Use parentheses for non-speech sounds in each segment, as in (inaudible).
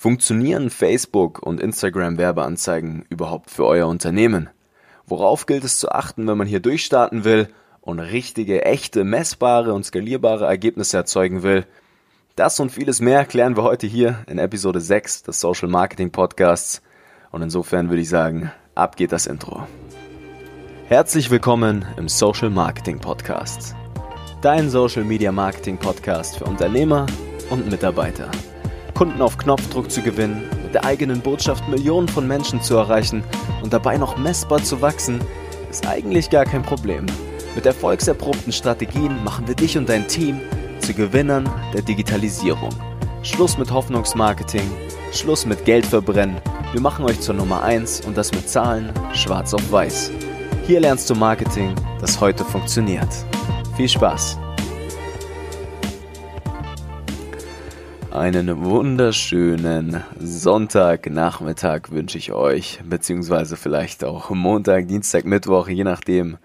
Funktionieren Facebook und Instagram Werbeanzeigen überhaupt für euer Unternehmen? Worauf gilt es zu achten, wenn man hier durchstarten will und richtige, echte, messbare und skalierbare Ergebnisse erzeugen will? Das und vieles mehr klären wir heute hier in Episode 6 des Social Marketing Podcasts. Und insofern würde ich sagen, ab geht das Intro. Herzlich willkommen im Social Marketing Podcast. Dein Social Media Marketing Podcast für Unternehmer und Mitarbeiter. Kunden auf Knopfdruck zu gewinnen, mit der eigenen Botschaft Millionen von Menschen zu erreichen und dabei noch messbar zu wachsen, ist eigentlich gar kein Problem. Mit erfolgserprobten Strategien machen wir dich und dein Team zu Gewinnern der Digitalisierung. Schluss mit Hoffnungsmarketing, Schluss mit Geld verbrennen. Wir machen euch zur Nummer 1 und das mit Zahlen schwarz auf weiß. Hier lernst du Marketing, das heute funktioniert. Viel Spaß! Einen wunderschönen Sonntagnachmittag wünsche ich euch, beziehungsweise vielleicht auch Montag, Dienstag, Mittwoch, je nachdem,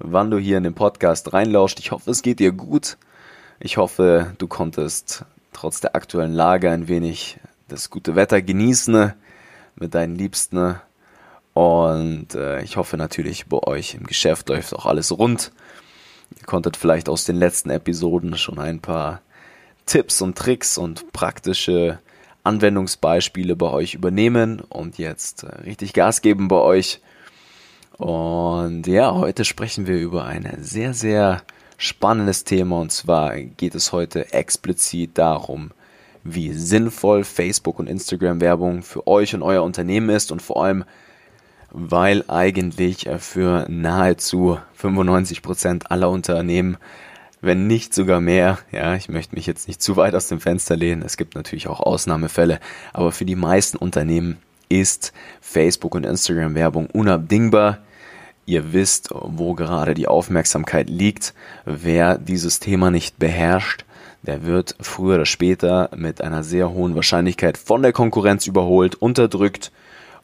wann du hier in den Podcast reinlauscht. Ich hoffe, es geht dir gut. Ich hoffe, du konntest trotz der aktuellen Lage ein wenig das gute Wetter genießen mit deinen Liebsten. Und äh, ich hoffe natürlich, bei euch im Geschäft läuft auch alles rund. Ihr konntet vielleicht aus den letzten Episoden schon ein paar Tipps und Tricks und praktische Anwendungsbeispiele bei euch übernehmen und jetzt äh, richtig Gas geben bei euch. Und ja, heute sprechen wir über ein sehr, sehr spannendes Thema und zwar geht es heute explizit darum, wie sinnvoll Facebook und Instagram Werbung für euch und euer Unternehmen ist und vor allem, weil eigentlich für nahezu 95 Prozent aller Unternehmen wenn nicht sogar mehr. Ja, ich möchte mich jetzt nicht zu weit aus dem Fenster lehnen. Es gibt natürlich auch Ausnahmefälle, aber für die meisten Unternehmen ist Facebook und Instagram Werbung unabdingbar. Ihr wisst, wo gerade die Aufmerksamkeit liegt. Wer dieses Thema nicht beherrscht, der wird früher oder später mit einer sehr hohen Wahrscheinlichkeit von der Konkurrenz überholt, unterdrückt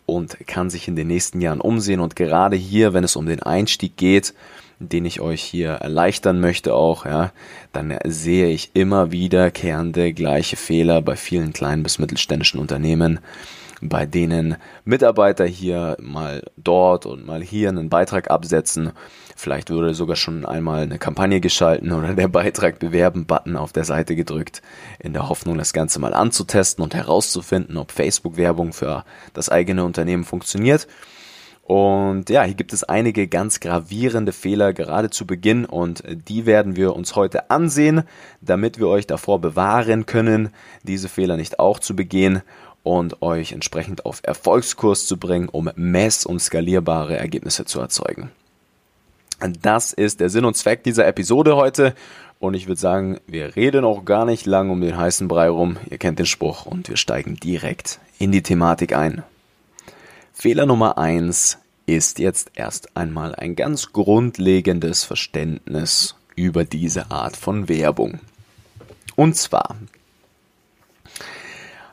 und kann sich in den nächsten Jahren umsehen. Und gerade hier, wenn es um den Einstieg geht, den ich euch hier erleichtern möchte auch, ja, dann sehe ich immer wiederkehrende gleiche Fehler bei vielen kleinen bis mittelständischen Unternehmen, bei denen Mitarbeiter hier mal dort und mal hier einen Beitrag absetzen. Vielleicht wurde sogar schon einmal eine Kampagne geschalten oder der Beitrag bewerben Button auf der Seite gedrückt, in der Hoffnung, das Ganze mal anzutesten und herauszufinden, ob Facebook-Werbung für das eigene Unternehmen funktioniert. Und ja, hier gibt es einige ganz gravierende Fehler gerade zu Beginn und die werden wir uns heute ansehen, damit wir euch davor bewahren können, diese Fehler nicht auch zu begehen und euch entsprechend auf Erfolgskurs zu bringen, um mess- und skalierbare Ergebnisse zu erzeugen. Das ist der Sinn und Zweck dieser Episode heute und ich würde sagen, wir reden auch gar nicht lang um den heißen Brei rum. Ihr kennt den Spruch und wir steigen direkt in die Thematik ein. Fehler Nummer eins ist jetzt erst einmal ein ganz grundlegendes Verständnis über diese Art von Werbung. Und zwar,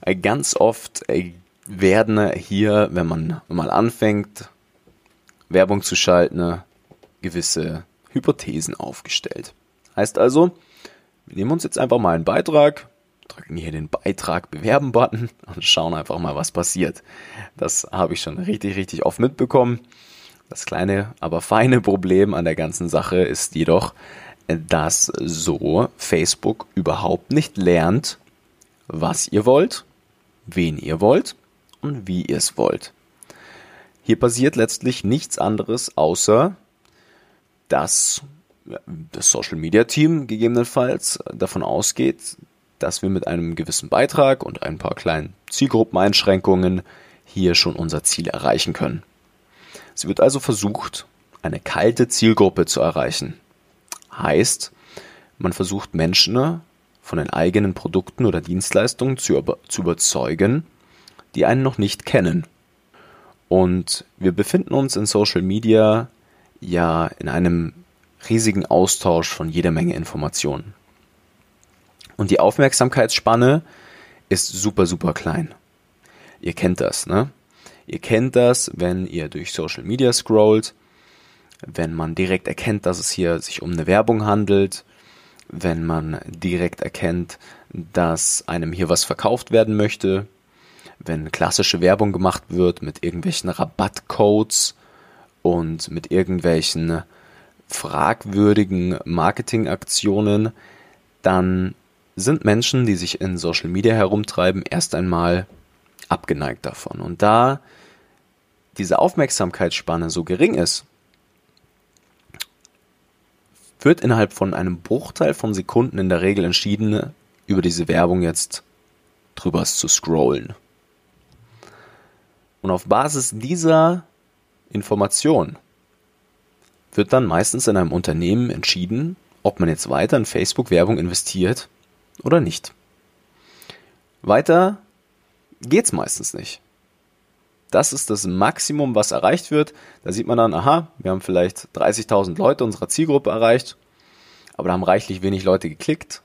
äh, ganz oft äh, werden hier, wenn man mal anfängt, Werbung zu schalten, gewisse Hypothesen aufgestellt. Heißt also, wir nehmen uns jetzt einfach mal einen Beitrag, drücken hier den Beitrag bewerben Button und schauen einfach mal, was passiert. Das habe ich schon richtig, richtig oft mitbekommen. Das kleine, aber feine Problem an der ganzen Sache ist jedoch, dass so Facebook überhaupt nicht lernt, was ihr wollt, wen ihr wollt und wie ihr es wollt. Hier passiert letztlich nichts anderes, außer dass das Social Media Team gegebenenfalls davon ausgeht, dass wir mit einem gewissen Beitrag und ein paar kleinen Zielgruppeneinschränkungen hier schon unser Ziel erreichen können. Es wird also versucht, eine kalte Zielgruppe zu erreichen. Heißt, man versucht Menschen von den eigenen Produkten oder Dienstleistungen zu, über zu überzeugen, die einen noch nicht kennen. Und wir befinden uns in Social Media ja in einem riesigen Austausch von jeder Menge Informationen. Und die Aufmerksamkeitsspanne ist super, super klein. Ihr kennt das, ne? Ihr kennt das, wenn ihr durch Social Media scrollt, wenn man direkt erkennt, dass es hier sich um eine Werbung handelt, wenn man direkt erkennt, dass einem hier was verkauft werden möchte, wenn klassische Werbung gemacht wird mit irgendwelchen Rabattcodes und mit irgendwelchen fragwürdigen Marketingaktionen, dann sind Menschen, die sich in Social Media herumtreiben, erst einmal abgeneigt davon. Und da diese Aufmerksamkeitsspanne so gering ist, wird innerhalb von einem Bruchteil von Sekunden in der Regel entschieden, über diese Werbung jetzt drüber zu scrollen. Und auf Basis dieser Information wird dann meistens in einem Unternehmen entschieden, ob man jetzt weiter in Facebook-Werbung investiert oder nicht. Weiter geht's meistens nicht. Das ist das Maximum, was erreicht wird. Da sieht man dann, aha, wir haben vielleicht 30.000 Leute unserer Zielgruppe erreicht, aber da haben reichlich wenig Leute geklickt.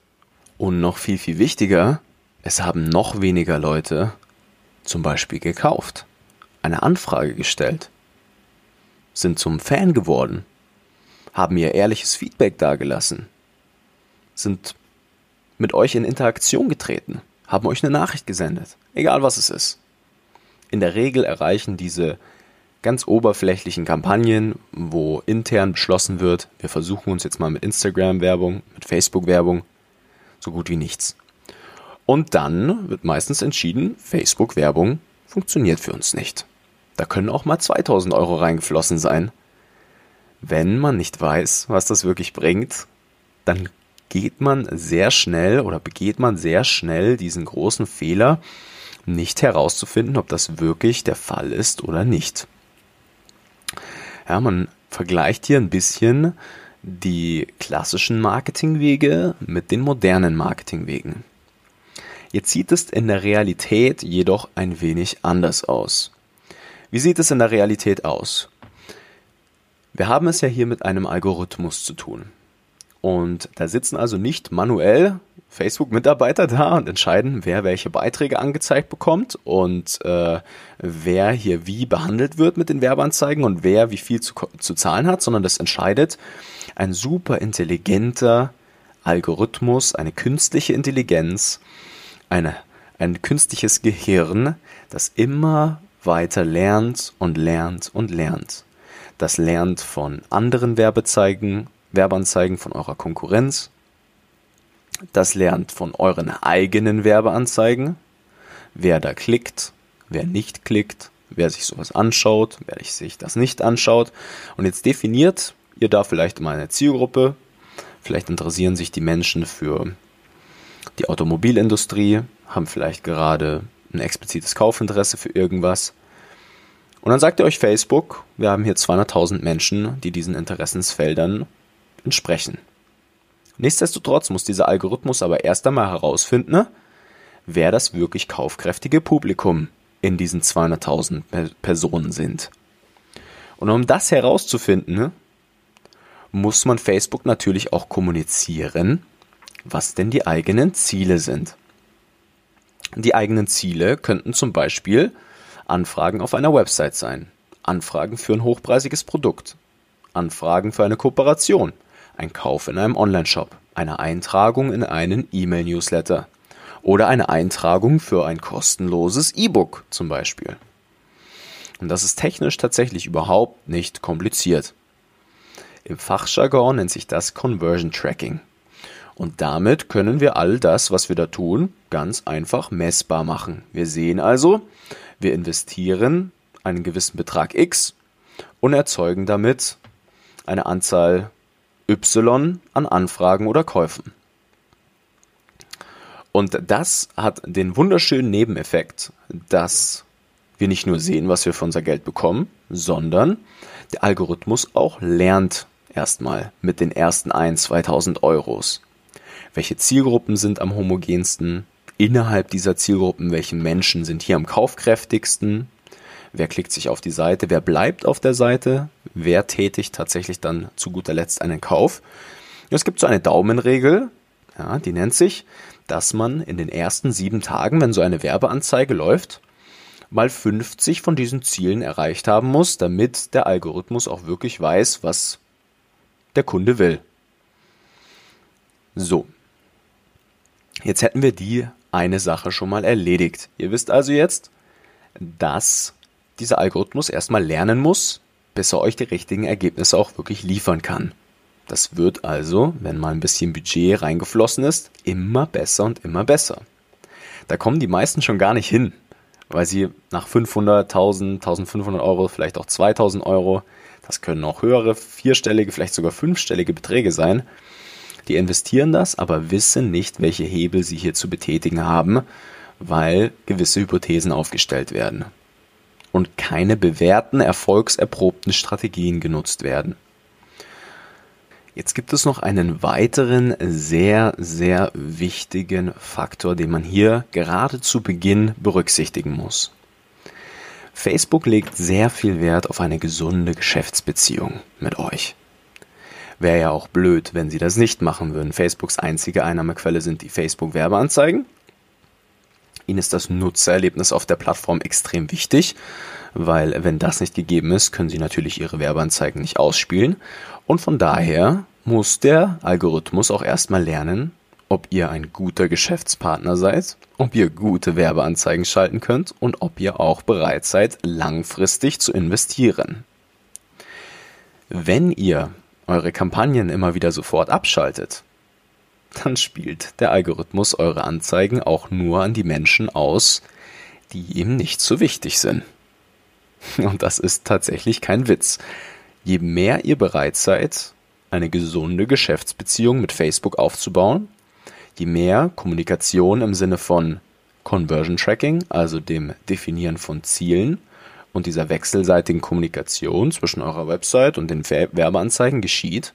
Und noch viel, viel wichtiger, es haben noch weniger Leute zum Beispiel gekauft, eine Anfrage gestellt, sind zum Fan geworden, haben ihr ehrliches Feedback dargelassen, sind mit euch in Interaktion getreten, haben euch eine Nachricht gesendet, egal was es ist. In der Regel erreichen diese ganz oberflächlichen Kampagnen, wo intern beschlossen wird, wir versuchen uns jetzt mal mit Instagram-Werbung, mit Facebook-Werbung, so gut wie nichts. Und dann wird meistens entschieden, Facebook-Werbung funktioniert für uns nicht. Da können auch mal 2000 Euro reingeflossen sein. Wenn man nicht weiß, was das wirklich bringt, dann geht man sehr schnell oder begeht man sehr schnell diesen großen Fehler, nicht herauszufinden, ob das wirklich der Fall ist oder nicht. Ja, man vergleicht hier ein bisschen die klassischen Marketingwege mit den modernen Marketingwegen. Jetzt sieht es in der Realität jedoch ein wenig anders aus. Wie sieht es in der Realität aus? Wir haben es ja hier mit einem Algorithmus zu tun. Und da sitzen also nicht manuell Facebook-Mitarbeiter da und entscheiden, wer welche Beiträge angezeigt bekommt und äh, wer hier wie behandelt wird mit den Werbeanzeigen und wer wie viel zu, zu zahlen hat, sondern das entscheidet ein super intelligenter Algorithmus, eine künstliche Intelligenz, eine, ein künstliches Gehirn, das immer weiter lernt und lernt und lernt. Das lernt von anderen Werbezeigen, Werbeanzeigen von eurer Konkurrenz. Das lernt von euren eigenen Werbeanzeigen. Wer da klickt, wer nicht klickt, wer sich sowas anschaut, wer sich das nicht anschaut. Und jetzt definiert ihr da vielleicht mal eine Zielgruppe. Vielleicht interessieren sich die Menschen für die Automobilindustrie, haben vielleicht gerade ein explizites Kaufinteresse für irgendwas. Und dann sagt ihr euch Facebook, wir haben hier 200.000 Menschen, die diesen Interessensfeldern entsprechen. Nichtsdestotrotz muss dieser Algorithmus aber erst einmal herausfinden, ne, wer das wirklich kaufkräftige Publikum in diesen 200.000 Personen sind. Und um das herauszufinden, ne, muss man Facebook natürlich auch kommunizieren, was denn die eigenen Ziele sind. Die eigenen Ziele könnten zum Beispiel Anfragen auf einer Website sein, Anfragen für ein hochpreisiges Produkt, Anfragen für eine Kooperation, ein Kauf in einem Onlineshop, eine Eintragung in einen E-Mail-Newsletter oder eine Eintragung für ein kostenloses E-Book zum Beispiel. Und das ist technisch tatsächlich überhaupt nicht kompliziert. Im Fachjargon nennt sich das Conversion Tracking. Und damit können wir all das, was wir da tun, ganz einfach messbar machen. Wir sehen also, wir investieren einen gewissen Betrag X und erzeugen damit eine Anzahl Y an Anfragen oder Käufen. Und das hat den wunderschönen Nebeneffekt, dass wir nicht nur sehen, was wir für unser Geld bekommen, sondern der Algorithmus auch lernt erstmal mit den ersten 1, 2000 Euros. Welche Zielgruppen sind am homogensten? Innerhalb dieser Zielgruppen, welche Menschen sind hier am kaufkräftigsten? Wer klickt sich auf die Seite, wer bleibt auf der Seite, wer tätigt tatsächlich dann zu guter Letzt einen Kauf. Es gibt so eine Daumenregel, ja, die nennt sich, dass man in den ersten sieben Tagen, wenn so eine Werbeanzeige läuft, mal 50 von diesen Zielen erreicht haben muss, damit der Algorithmus auch wirklich weiß, was der Kunde will. So. Jetzt hätten wir die eine Sache schon mal erledigt. Ihr wisst also jetzt, dass dieser Algorithmus erstmal lernen muss, bis er euch die richtigen Ergebnisse auch wirklich liefern kann. Das wird also, wenn mal ein bisschen Budget reingeflossen ist, immer besser und immer besser. Da kommen die meisten schon gar nicht hin, weil sie nach 500, 1000, 1500 Euro, vielleicht auch 2000 Euro, das können auch höhere, vierstellige, vielleicht sogar fünfstellige Beträge sein, die investieren das, aber wissen nicht, welche Hebel sie hier zu betätigen haben, weil gewisse Hypothesen aufgestellt werden und keine bewährten, erfolgserprobten Strategien genutzt werden. Jetzt gibt es noch einen weiteren sehr, sehr wichtigen Faktor, den man hier gerade zu Beginn berücksichtigen muss. Facebook legt sehr viel Wert auf eine gesunde Geschäftsbeziehung mit euch. Wäre ja auch blöd, wenn sie das nicht machen würden. Facebooks einzige Einnahmequelle sind die Facebook-Werbeanzeigen. Ihnen ist das Nutzererlebnis auf der Plattform extrem wichtig, weil wenn das nicht gegeben ist, können Sie natürlich Ihre Werbeanzeigen nicht ausspielen. Und von daher muss der Algorithmus auch erstmal lernen, ob ihr ein guter Geschäftspartner seid, ob ihr gute Werbeanzeigen schalten könnt und ob ihr auch bereit seid, langfristig zu investieren. Wenn ihr eure Kampagnen immer wieder sofort abschaltet, dann spielt der Algorithmus eure Anzeigen auch nur an die Menschen aus, die ihm nicht so wichtig sind. Und das ist tatsächlich kein Witz. Je mehr ihr bereit seid, eine gesunde Geschäftsbeziehung mit Facebook aufzubauen, je mehr Kommunikation im Sinne von Conversion Tracking, also dem Definieren von Zielen und dieser wechselseitigen Kommunikation zwischen eurer Website und den Werbeanzeigen geschieht,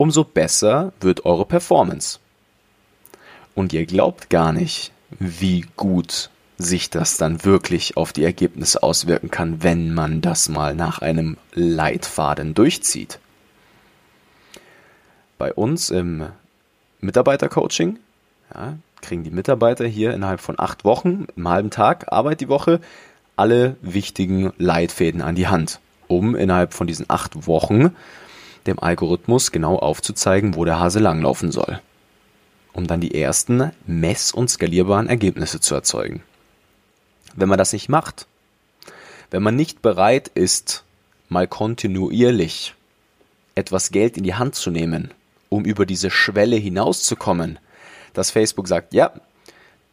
umso besser wird eure Performance. Und ihr glaubt gar nicht, wie gut sich das dann wirklich auf die Ergebnisse auswirken kann, wenn man das mal nach einem Leitfaden durchzieht. Bei uns im Mitarbeitercoaching ja, kriegen die Mitarbeiter hier innerhalb von acht Wochen, im halben Tag Arbeit die Woche, alle wichtigen Leitfäden an die Hand, um innerhalb von diesen acht Wochen dem Algorithmus genau aufzuzeigen, wo der Hase langlaufen soll, um dann die ersten mess- und skalierbaren Ergebnisse zu erzeugen. Wenn man das nicht macht, wenn man nicht bereit ist, mal kontinuierlich etwas Geld in die Hand zu nehmen, um über diese Schwelle hinauszukommen, dass Facebook sagt, ja,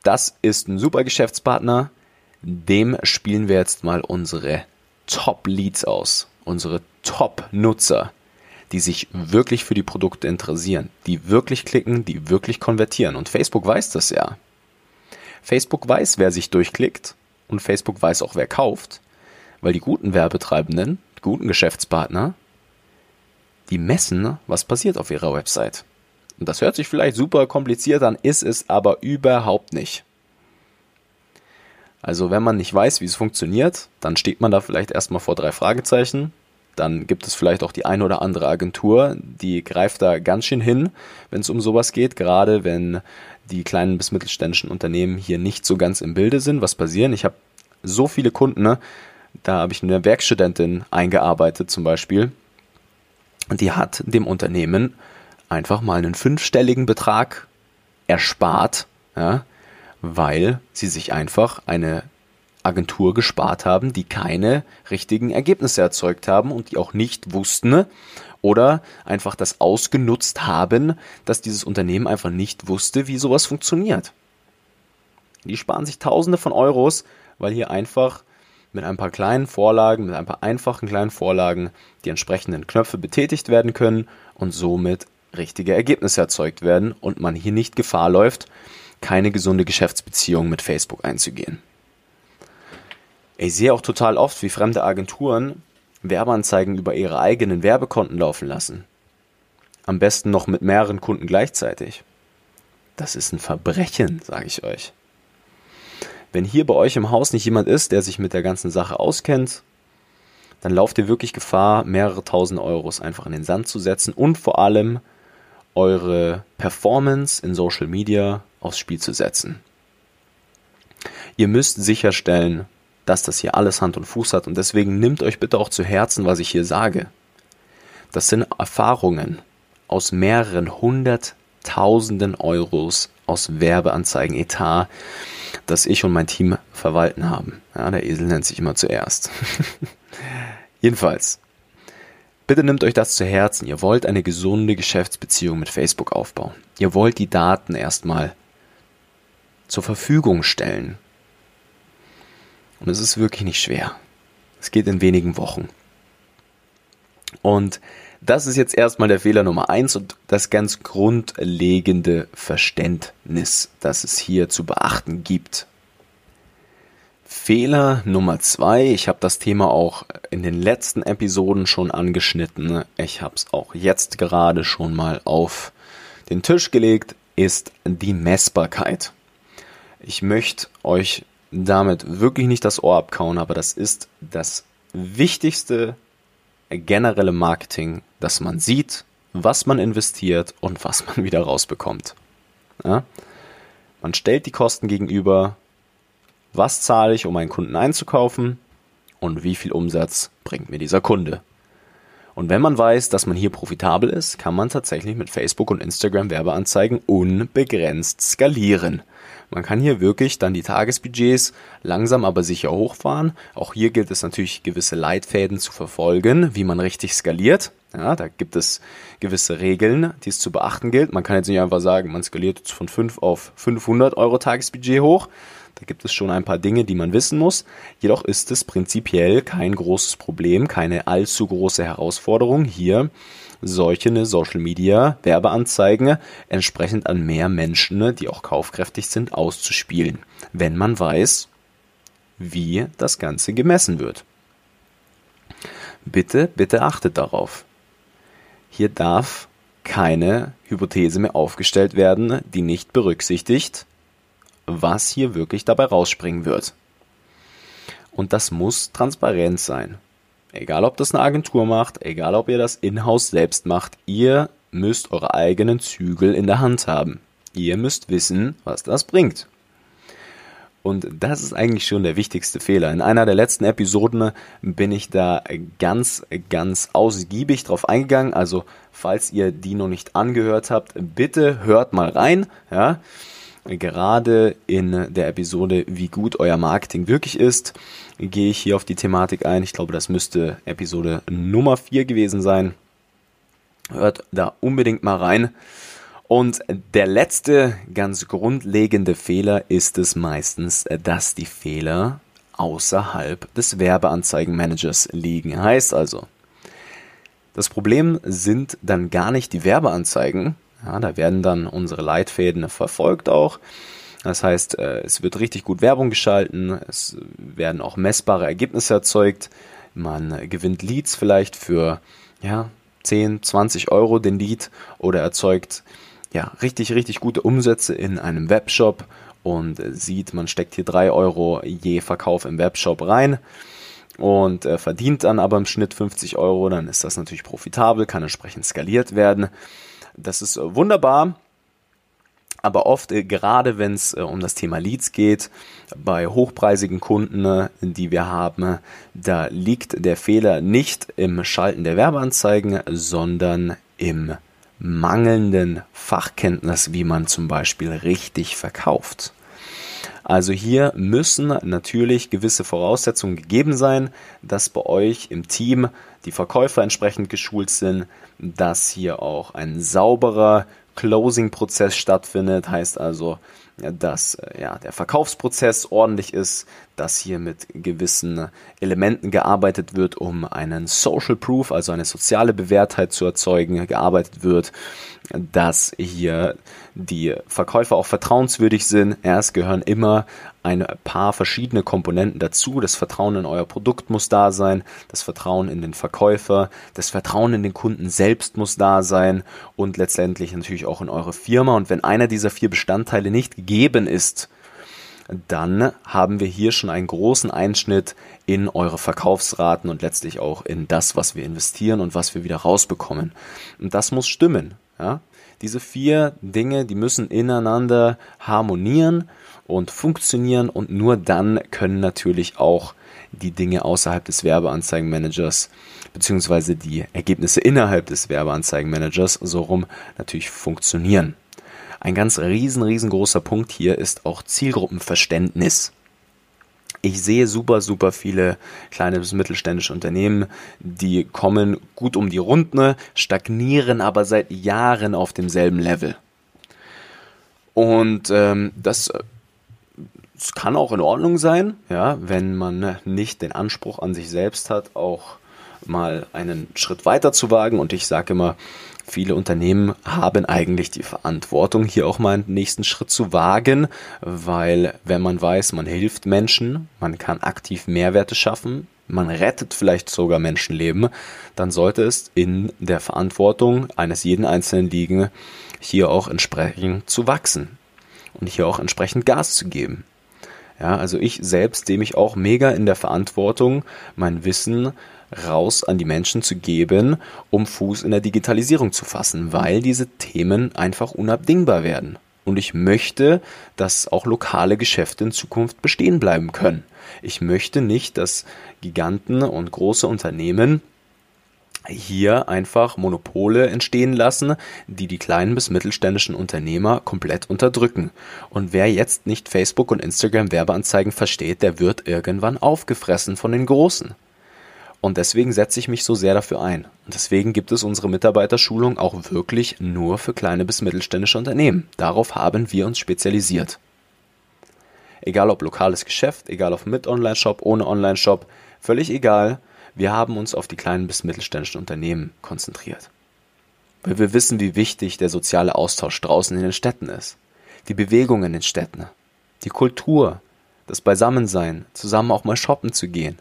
das ist ein super Geschäftspartner, dem spielen wir jetzt mal unsere Top-Leads aus, unsere Top-Nutzer, die sich wirklich für die Produkte interessieren, die wirklich klicken, die wirklich konvertieren. Und Facebook weiß das ja. Facebook weiß, wer sich durchklickt und Facebook weiß auch, wer kauft, weil die guten Werbetreibenden, die guten Geschäftspartner, die messen, was passiert auf ihrer Website. Und das hört sich vielleicht super kompliziert an, ist es aber überhaupt nicht. Also wenn man nicht weiß, wie es funktioniert, dann steht man da vielleicht erstmal vor drei Fragezeichen dann gibt es vielleicht auch die eine oder andere Agentur, die greift da ganz schön hin, wenn es um sowas geht, gerade wenn die kleinen bis mittelständischen Unternehmen hier nicht so ganz im Bilde sind, was passieren. Ich habe so viele Kunden, ne? da habe ich eine Werkstudentin eingearbeitet zum Beispiel, die hat dem Unternehmen einfach mal einen fünfstelligen Betrag erspart, ja, weil sie sich einfach eine Agentur gespart haben, die keine richtigen Ergebnisse erzeugt haben und die auch nicht wussten oder einfach das ausgenutzt haben, dass dieses Unternehmen einfach nicht wusste, wie sowas funktioniert. Die sparen sich Tausende von Euros, weil hier einfach mit ein paar kleinen Vorlagen, mit ein paar einfachen kleinen Vorlagen die entsprechenden Knöpfe betätigt werden können und somit richtige Ergebnisse erzeugt werden und man hier nicht Gefahr läuft, keine gesunde Geschäftsbeziehung mit Facebook einzugehen. Ich sehe auch total oft, wie fremde Agenturen Werbeanzeigen über ihre eigenen Werbekonten laufen lassen. Am besten noch mit mehreren Kunden gleichzeitig. Das ist ein Verbrechen, sage ich euch. Wenn hier bei euch im Haus nicht jemand ist, der sich mit der ganzen Sache auskennt, dann lauft ihr wirklich Gefahr, mehrere tausend Euros einfach in den Sand zu setzen und vor allem eure Performance in Social Media aufs Spiel zu setzen. Ihr müsst sicherstellen, dass das hier alles Hand und Fuß hat. Und deswegen nimmt euch bitte auch zu Herzen, was ich hier sage. Das sind Erfahrungen aus mehreren hunderttausenden Euros aus Werbeanzeigen-Etat, das ich und mein Team verwalten haben. Ja, der Esel nennt sich immer zuerst. (laughs) Jedenfalls, bitte nehmt euch das zu Herzen. Ihr wollt eine gesunde Geschäftsbeziehung mit Facebook aufbauen. Ihr wollt die Daten erstmal zur Verfügung stellen. Und es ist wirklich nicht schwer. Es geht in wenigen Wochen. Und das ist jetzt erstmal der Fehler Nummer eins und das ganz grundlegende Verständnis, das es hier zu beachten gibt. Fehler Nummer zwei, ich habe das Thema auch in den letzten Episoden schon angeschnitten, ich habe es auch jetzt gerade schon mal auf den Tisch gelegt, ist die Messbarkeit. Ich möchte euch damit wirklich nicht das Ohr abkauen, aber das ist das wichtigste generelle Marketing, dass man sieht, was man investiert und was man (laughs) wieder rausbekommt. Ja? Man stellt die Kosten gegenüber, was zahle ich, um einen Kunden einzukaufen und wie viel Umsatz bringt mir dieser Kunde. Und wenn man weiß, dass man hier profitabel ist, kann man tatsächlich mit Facebook und Instagram Werbeanzeigen unbegrenzt skalieren. Man kann hier wirklich dann die Tagesbudgets langsam aber sicher hochfahren. Auch hier gilt es natürlich, gewisse Leitfäden zu verfolgen, wie man richtig skaliert. Ja, da gibt es gewisse Regeln, die es zu beachten gilt. Man kann jetzt nicht einfach sagen, man skaliert jetzt von 5 auf 500 Euro Tagesbudget hoch. Da gibt es schon ein paar Dinge, die man wissen muss. Jedoch ist es prinzipiell kein großes Problem, keine allzu große Herausforderung, hier solche Social Media Werbeanzeigen entsprechend an mehr Menschen, die auch kaufkräftig sind, auszuspielen, wenn man weiß, wie das Ganze gemessen wird. Bitte, bitte achtet darauf. Hier darf keine Hypothese mehr aufgestellt werden, die nicht berücksichtigt, was hier wirklich dabei rausspringen wird. Und das muss transparent sein. Egal ob das eine Agentur macht, egal ob ihr das in-house selbst macht, ihr müsst eure eigenen Zügel in der Hand haben. Ihr müsst wissen, was das bringt. Und das ist eigentlich schon der wichtigste Fehler. In einer der letzten Episoden bin ich da ganz, ganz ausgiebig drauf eingegangen. Also, falls ihr die noch nicht angehört habt, bitte hört mal rein. Ja gerade in der Episode, wie gut euer Marketing wirklich ist, gehe ich hier auf die Thematik ein. Ich glaube, das müsste Episode Nummer 4 gewesen sein. Hört da unbedingt mal rein. Und der letzte ganz grundlegende Fehler ist es meistens, dass die Fehler außerhalb des Werbeanzeigenmanagers liegen. Heißt also, das Problem sind dann gar nicht die Werbeanzeigen, ja, da werden dann unsere Leitfäden verfolgt auch. Das heißt, äh, es wird richtig gut Werbung geschalten, es werden auch messbare Ergebnisse erzeugt. Man gewinnt Leads vielleicht für ja, 10, 20 Euro den Lead oder erzeugt ja, richtig, richtig gute Umsätze in einem Webshop und sieht, man steckt hier 3 Euro je Verkauf im Webshop rein und äh, verdient dann aber im Schnitt 50 Euro, dann ist das natürlich profitabel, kann entsprechend skaliert werden. Das ist äh, wunderbar. Aber oft, äh, gerade wenn es äh, um das Thema Leads geht, bei hochpreisigen Kunden, die wir haben, da liegt der Fehler nicht im Schalten der Werbeanzeigen, sondern im mangelnden Fachkenntnis, wie man zum Beispiel richtig verkauft. Also hier müssen natürlich gewisse Voraussetzungen gegeben sein, dass bei euch im Team die Verkäufer entsprechend geschult sind, dass hier auch ein sauberer Closing-Prozess stattfindet, heißt also, dass äh, ja, der Verkaufsprozess ordentlich ist, dass hier mit gewissen Elementen gearbeitet wird, um einen Social Proof, also eine soziale Bewährtheit zu erzeugen, gearbeitet wird, dass hier die Verkäufer auch vertrauenswürdig sind. Erst gehören immer ein paar verschiedene Komponenten dazu. Das Vertrauen in euer Produkt muss da sein, das Vertrauen in den Verkäufer, das Vertrauen in den Kunden selbst muss da sein und letztendlich natürlich auch in eure Firma. Und wenn einer dieser vier Bestandteile nicht gegeben ist, dann haben wir hier schon einen großen Einschnitt in eure Verkaufsraten und letztlich auch in das, was wir investieren und was wir wieder rausbekommen. Und das muss stimmen. Ja? Diese vier Dinge, die müssen ineinander harmonieren und funktionieren und nur dann können natürlich auch die Dinge außerhalb des Werbeanzeigenmanagers beziehungsweise die Ergebnisse innerhalb des Werbeanzeigenmanagers so rum natürlich funktionieren. ein ganz riesen, riesengroßer Punkt hier ist auch Zielgruppenverständnis. Ich sehe super, super viele kleine bis mittelständische Unternehmen, die kommen gut um die Runden, stagnieren aber seit Jahren auf demselben Level. Und ähm, das, das kann auch in Ordnung sein, ja, wenn man nicht den Anspruch an sich selbst hat, auch mal einen Schritt weiter zu wagen. Und ich sage immer, Viele Unternehmen haben eigentlich die Verantwortung, hier auch mal einen nächsten Schritt zu wagen, weil wenn man weiß, man hilft Menschen, man kann aktiv Mehrwerte schaffen, man rettet vielleicht sogar Menschenleben, dann sollte es in der Verantwortung eines jeden Einzelnen liegen, hier auch entsprechend zu wachsen und hier auch entsprechend Gas zu geben. Ja, also ich selbst sehe mich auch mega in der Verantwortung, mein Wissen raus an die Menschen zu geben, um Fuß in der Digitalisierung zu fassen, weil diese Themen einfach unabdingbar werden. Und ich möchte, dass auch lokale Geschäfte in Zukunft bestehen bleiben können. Ich möchte nicht, dass Giganten und große Unternehmen hier einfach Monopole entstehen lassen, die die kleinen bis mittelständischen Unternehmer komplett unterdrücken. Und wer jetzt nicht Facebook und Instagram Werbeanzeigen versteht, der wird irgendwann aufgefressen von den Großen. Und deswegen setze ich mich so sehr dafür ein. Und deswegen gibt es unsere Mitarbeiterschulung auch wirklich nur für kleine bis mittelständische Unternehmen. Darauf haben wir uns spezialisiert. Egal ob lokales Geschäft, egal ob mit Online-Shop, ohne Online-Shop, völlig egal. Wir haben uns auf die kleinen bis mittelständischen Unternehmen konzentriert. Weil wir wissen, wie wichtig der soziale Austausch draußen in den Städten ist. Die Bewegung in den Städten. Die Kultur. Das Beisammensein. Zusammen auch mal shoppen zu gehen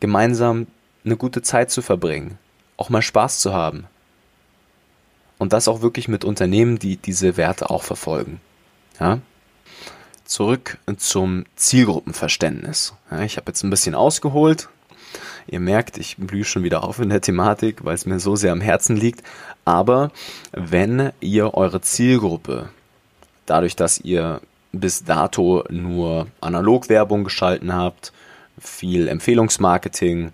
gemeinsam eine gute Zeit zu verbringen, auch mal Spaß zu haben. Und das auch wirklich mit Unternehmen, die diese Werte auch verfolgen. Ja? Zurück zum Zielgruppenverständnis. Ja, ich habe jetzt ein bisschen ausgeholt. Ihr merkt, ich blühe schon wieder auf in der Thematik, weil es mir so sehr am Herzen liegt. Aber wenn ihr eure Zielgruppe, dadurch, dass ihr bis dato nur Analogwerbung geschalten habt, viel Empfehlungsmarketing,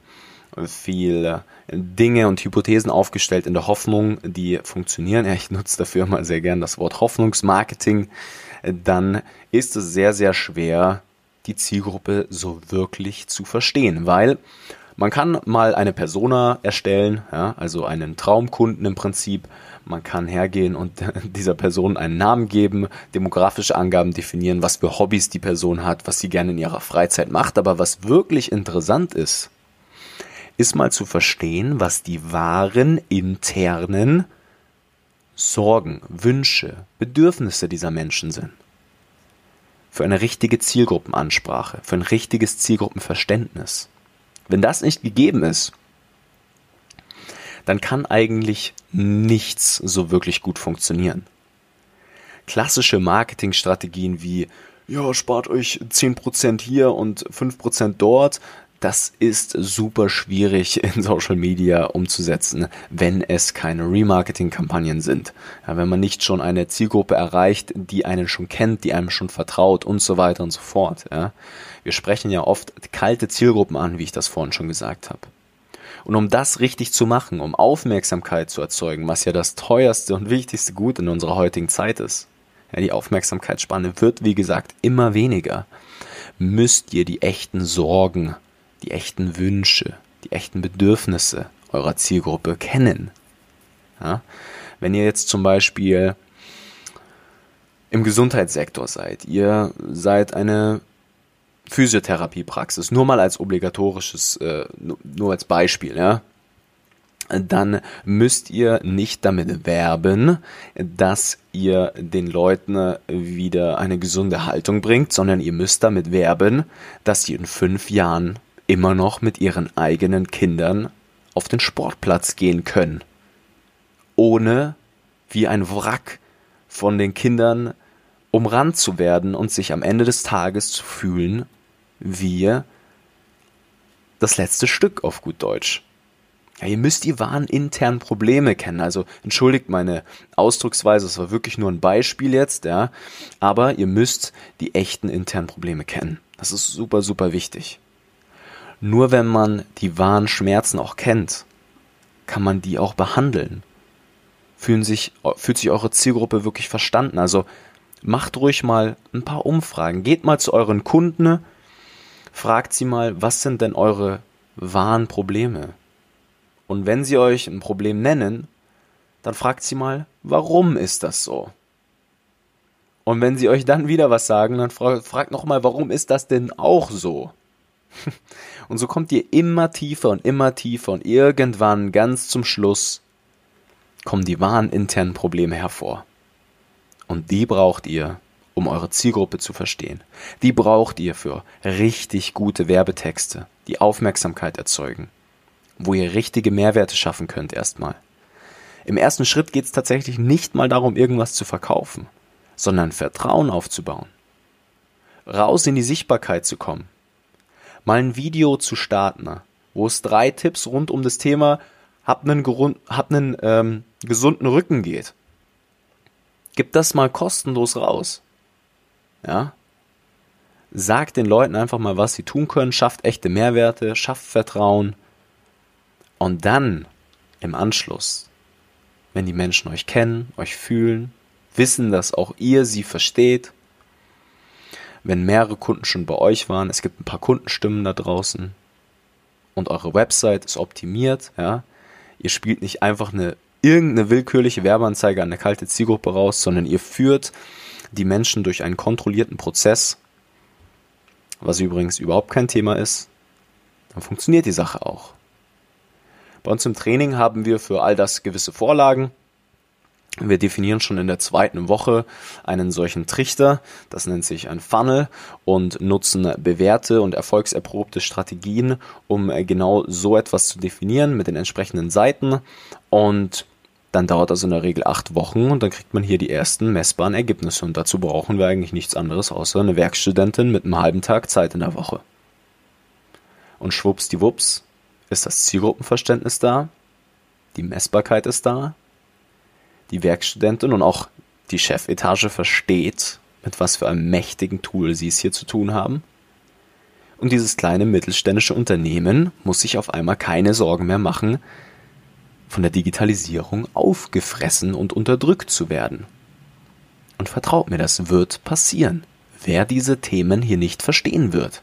viel Dinge und Hypothesen aufgestellt in der Hoffnung, die funktionieren. Ich nutze dafür mal sehr gern das Wort Hoffnungsmarketing. Dann ist es sehr, sehr schwer, die Zielgruppe so wirklich zu verstehen, weil man kann mal eine Persona erstellen, ja, also einen Traumkunden im Prinzip. Man kann hergehen und (laughs) dieser Person einen Namen geben, demografische Angaben definieren, was für Hobbys die Person hat, was sie gerne in ihrer Freizeit macht. Aber was wirklich interessant ist, ist mal zu verstehen, was die wahren internen Sorgen, Wünsche, Bedürfnisse dieser Menschen sind. Für eine richtige Zielgruppenansprache, für ein richtiges Zielgruppenverständnis. Wenn das nicht gegeben ist, dann kann eigentlich nichts so wirklich gut funktionieren. Klassische Marketingstrategien wie, ja, spart euch 10% hier und 5% dort, das ist super schwierig (laughs) in Social Media umzusetzen, wenn es keine Remarketing-Kampagnen sind. Ja, wenn man nicht schon eine Zielgruppe erreicht, die einen schon kennt, die einem schon vertraut und so weiter und so fort. Ja. Wir sprechen ja oft kalte Zielgruppen an, wie ich das vorhin schon gesagt habe. Und um das richtig zu machen, um Aufmerksamkeit zu erzeugen, was ja das teuerste und wichtigste Gut in unserer heutigen Zeit ist, ja, die Aufmerksamkeitsspanne wird, wie gesagt, immer weniger, müsst ihr die echten Sorgen die echten Wünsche, die echten Bedürfnisse eurer Zielgruppe kennen. Ja? Wenn ihr jetzt zum Beispiel im Gesundheitssektor seid, ihr seid eine Physiotherapiepraxis, nur mal als obligatorisches, äh, nur als Beispiel, ja, dann müsst ihr nicht damit werben, dass ihr den Leuten wieder eine gesunde Haltung bringt, sondern ihr müsst damit werben, dass sie in fünf Jahren immer noch mit ihren eigenen Kindern auf den Sportplatz gehen können, ohne wie ein Wrack von den Kindern umrannt zu werden und sich am Ende des Tages zu fühlen wie das letzte Stück auf gut Deutsch. Ja, ihr müsst die wahren internen Probleme kennen. Also entschuldigt meine Ausdrucksweise, es war wirklich nur ein Beispiel jetzt, ja. Aber ihr müsst die echten internen Probleme kennen. Das ist super, super wichtig. Nur wenn man die wahren Schmerzen auch kennt, kann man die auch behandeln. Fühlen sich, fühlt sich eure Zielgruppe wirklich verstanden? Also macht ruhig mal ein paar Umfragen. Geht mal zu euren Kunden, fragt sie mal, was sind denn eure wahren Probleme? Und wenn sie euch ein Problem nennen, dann fragt sie mal, warum ist das so? Und wenn sie euch dann wieder was sagen, dann fragt frag nochmal, warum ist das denn auch so? (laughs) Und so kommt ihr immer tiefer und immer tiefer und irgendwann ganz zum Schluss kommen die wahren internen Probleme hervor. Und die braucht ihr, um eure Zielgruppe zu verstehen. Die braucht ihr für richtig gute Werbetexte, die Aufmerksamkeit erzeugen, wo ihr richtige Mehrwerte schaffen könnt erstmal. Im ersten Schritt geht es tatsächlich nicht mal darum, irgendwas zu verkaufen, sondern Vertrauen aufzubauen. Raus in die Sichtbarkeit zu kommen. Mal ein Video zu starten, wo es drei Tipps rund um das Thema hab einen, hab einen ähm, gesunden Rücken geht. Gib das mal kostenlos raus. Ja? Sagt den Leuten einfach mal, was sie tun können, schafft echte Mehrwerte, schafft Vertrauen. Und dann im Anschluss, wenn die Menschen euch kennen, euch fühlen, wissen, dass auch ihr sie versteht, wenn mehrere Kunden schon bei euch waren, es gibt ein paar Kundenstimmen da draußen und eure Website ist optimiert, ja, ihr spielt nicht einfach eine irgendeine willkürliche Werbeanzeige an eine kalte Zielgruppe raus, sondern ihr führt die Menschen durch einen kontrollierten Prozess, was übrigens überhaupt kein Thema ist, dann funktioniert die Sache auch. Bei uns im Training haben wir für all das gewisse Vorlagen. Wir definieren schon in der zweiten Woche einen solchen Trichter, das nennt sich ein Funnel und nutzen bewährte und erfolgserprobte Strategien, um genau so etwas zu definieren mit den entsprechenden Seiten und dann dauert das in der Regel acht Wochen und dann kriegt man hier die ersten messbaren Ergebnisse. Und dazu brauchen wir eigentlich nichts anderes außer eine Werkstudentin mit einem halben Tag Zeit in der Woche. Und schwuppsdiwupps ist das Zielgruppenverständnis da, die Messbarkeit ist da, die Werkstudentin und auch die Chefetage versteht, mit was für einem mächtigen Tool sie es hier zu tun haben. Und dieses kleine mittelständische Unternehmen muss sich auf einmal keine Sorgen mehr machen, von der Digitalisierung aufgefressen und unterdrückt zu werden. Und vertraut mir, das wird passieren, wer diese Themen hier nicht verstehen wird.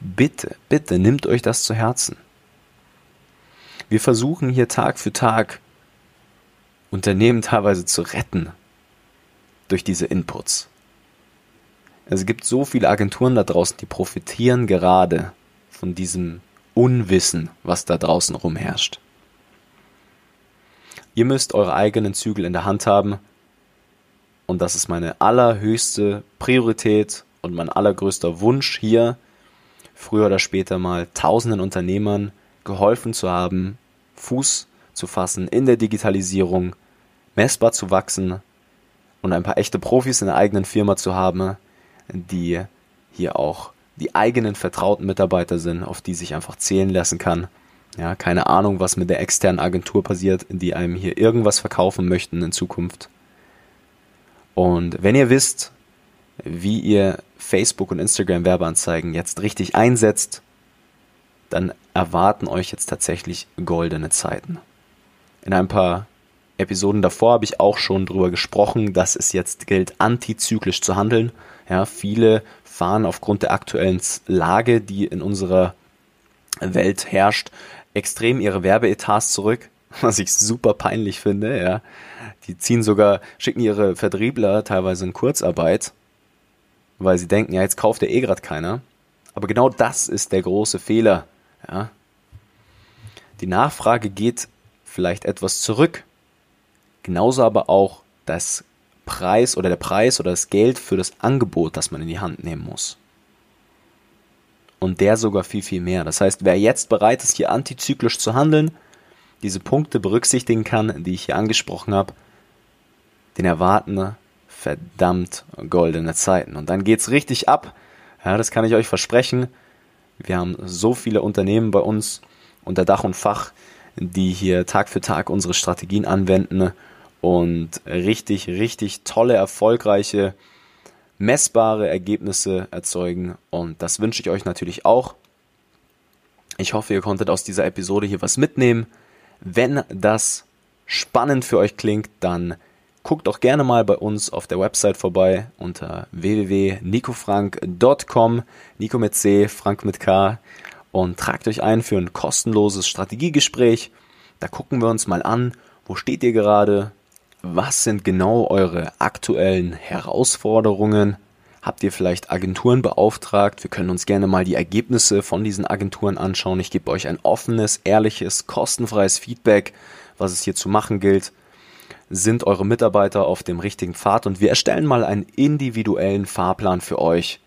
Bitte, bitte nimmt euch das zu Herzen. Wir versuchen hier Tag für Tag Unternehmen teilweise zu retten durch diese Inputs. Es gibt so viele Agenturen da draußen, die profitieren gerade von diesem Unwissen, was da draußen rumherrscht. Ihr müsst eure eigenen Zügel in der Hand haben. Und das ist meine allerhöchste Priorität und mein allergrößter Wunsch hier, früher oder später mal tausenden Unternehmern geholfen zu haben, Fuß zu fassen in der Digitalisierung, messbar zu wachsen und ein paar echte Profis in der eigenen Firma zu haben, die hier auch die eigenen vertrauten Mitarbeiter sind, auf die sich einfach zählen lassen kann ja, keine Ahnung, was mit der externen Agentur passiert, die einem hier irgendwas verkaufen möchten in Zukunft. Und wenn ihr wisst, wie ihr Facebook und Instagram Werbeanzeigen jetzt richtig einsetzt, dann erwarten euch jetzt tatsächlich goldene Zeiten. In ein paar Episoden davor habe ich auch schon darüber gesprochen, dass es jetzt gilt, antizyklisch zu handeln. Ja, viele fahren aufgrund der aktuellen Lage, die in unserer Welt herrscht, extrem ihre Werbeetats zurück, (laughs) was ich super peinlich finde, ja. Die ziehen sogar, schicken ihre Vertriebler teilweise in Kurzarbeit, weil sie denken, ja, jetzt kauft ja eh gerade keiner. Aber genau das ist der große Fehler, ja. Die Nachfrage geht vielleicht etwas zurück. Genauso aber auch das Preis oder der Preis oder das Geld für das Angebot, das man in die Hand nehmen muss und der sogar viel, viel mehr. Das heißt, wer jetzt bereit ist, hier antizyklisch zu handeln, diese Punkte berücksichtigen kann, die ich hier angesprochen habe, den erwarten verdammt goldene Zeiten. Und dann geht's richtig ab. Ja, das kann ich euch versprechen. Wir haben so viele Unternehmen bei uns unter Dach und Fach, die hier Tag für Tag unsere Strategien anwenden und richtig, richtig tolle, erfolgreiche messbare Ergebnisse erzeugen und das wünsche ich euch natürlich auch. Ich hoffe, ihr konntet aus dieser Episode hier was mitnehmen. Wenn das spannend für euch klingt, dann guckt doch gerne mal bei uns auf der Website vorbei unter www.nicofrank.com, Nico mit C, Frank mit K und tragt euch ein für ein kostenloses Strategiegespräch. Da gucken wir uns mal an, wo steht ihr gerade, was sind genau eure aktuellen Herausforderungen, Habt ihr vielleicht Agenturen beauftragt? Wir können uns gerne mal die Ergebnisse von diesen Agenturen anschauen. Ich gebe euch ein offenes, ehrliches, kostenfreies Feedback, was es hier zu machen gilt. Sind eure Mitarbeiter auf dem richtigen Pfad? Und wir erstellen mal einen individuellen Fahrplan für euch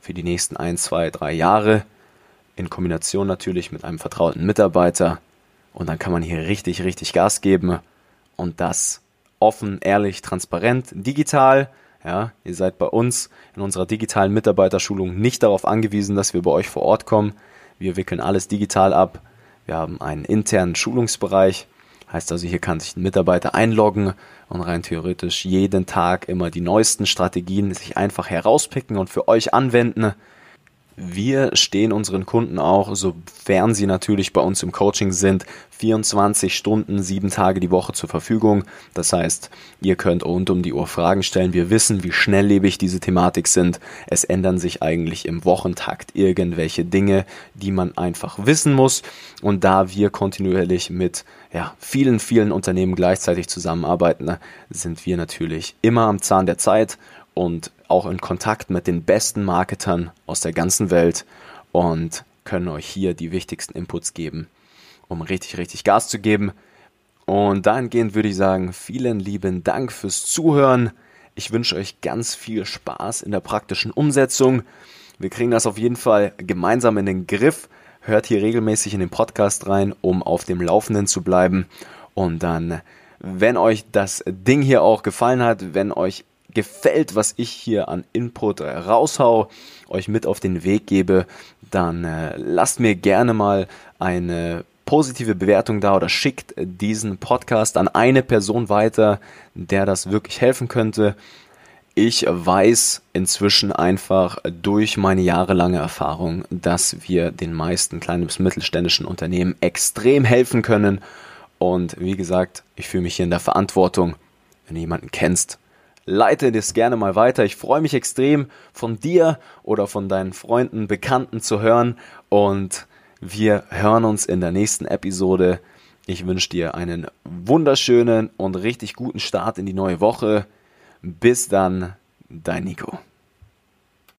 für die nächsten ein, zwei, drei Jahre. In Kombination natürlich mit einem vertrauten Mitarbeiter. Und dann kann man hier richtig, richtig Gas geben. Und das offen, ehrlich, transparent, digital. Ja, ihr seid bei uns in unserer digitalen Mitarbeiterschulung nicht darauf angewiesen, dass wir bei euch vor Ort kommen. Wir wickeln alles digital ab. Wir haben einen internen Schulungsbereich. Heißt also, hier kann sich ein Mitarbeiter einloggen und rein theoretisch jeden Tag immer die neuesten Strategien sich einfach herauspicken und für euch anwenden. Wir stehen unseren Kunden auch, sofern sie natürlich bei uns im Coaching sind, 24 Stunden, sieben Tage die Woche zur Verfügung. Das heißt, ihr könnt rund um die Uhr Fragen stellen. Wir wissen, wie schnelllebig diese Thematik sind. Es ändern sich eigentlich im Wochentakt irgendwelche Dinge, die man einfach wissen muss. Und da wir kontinuierlich mit ja, vielen, vielen Unternehmen gleichzeitig zusammenarbeiten, sind wir natürlich immer am Zahn der Zeit und auch in Kontakt mit den besten Marketern aus der ganzen Welt und können euch hier die wichtigsten Inputs geben, um richtig, richtig Gas zu geben. Und dahingehend würde ich sagen, vielen lieben Dank fürs Zuhören. Ich wünsche euch ganz viel Spaß in der praktischen Umsetzung. Wir kriegen das auf jeden Fall gemeinsam in den Griff. Hört hier regelmäßig in den Podcast rein, um auf dem Laufenden zu bleiben. Und dann, wenn euch das Ding hier auch gefallen hat, wenn euch gefällt, was ich hier an Input raushau, euch mit auf den Weg gebe, dann äh, lasst mir gerne mal eine positive Bewertung da oder schickt diesen Podcast an eine Person weiter, der das wirklich helfen könnte. Ich weiß inzwischen einfach durch meine jahrelange Erfahrung, dass wir den meisten kleinen bis mittelständischen Unternehmen extrem helfen können. Und wie gesagt, ich fühle mich hier in der Verantwortung. Wenn du jemanden kennst, leite das gerne mal weiter. Ich freue mich extrem von dir oder von deinen Freunden, Bekannten zu hören und wir hören uns in der nächsten Episode. Ich wünsche dir einen wunderschönen und richtig guten Start in die neue Woche. Bis dann, dein Nico.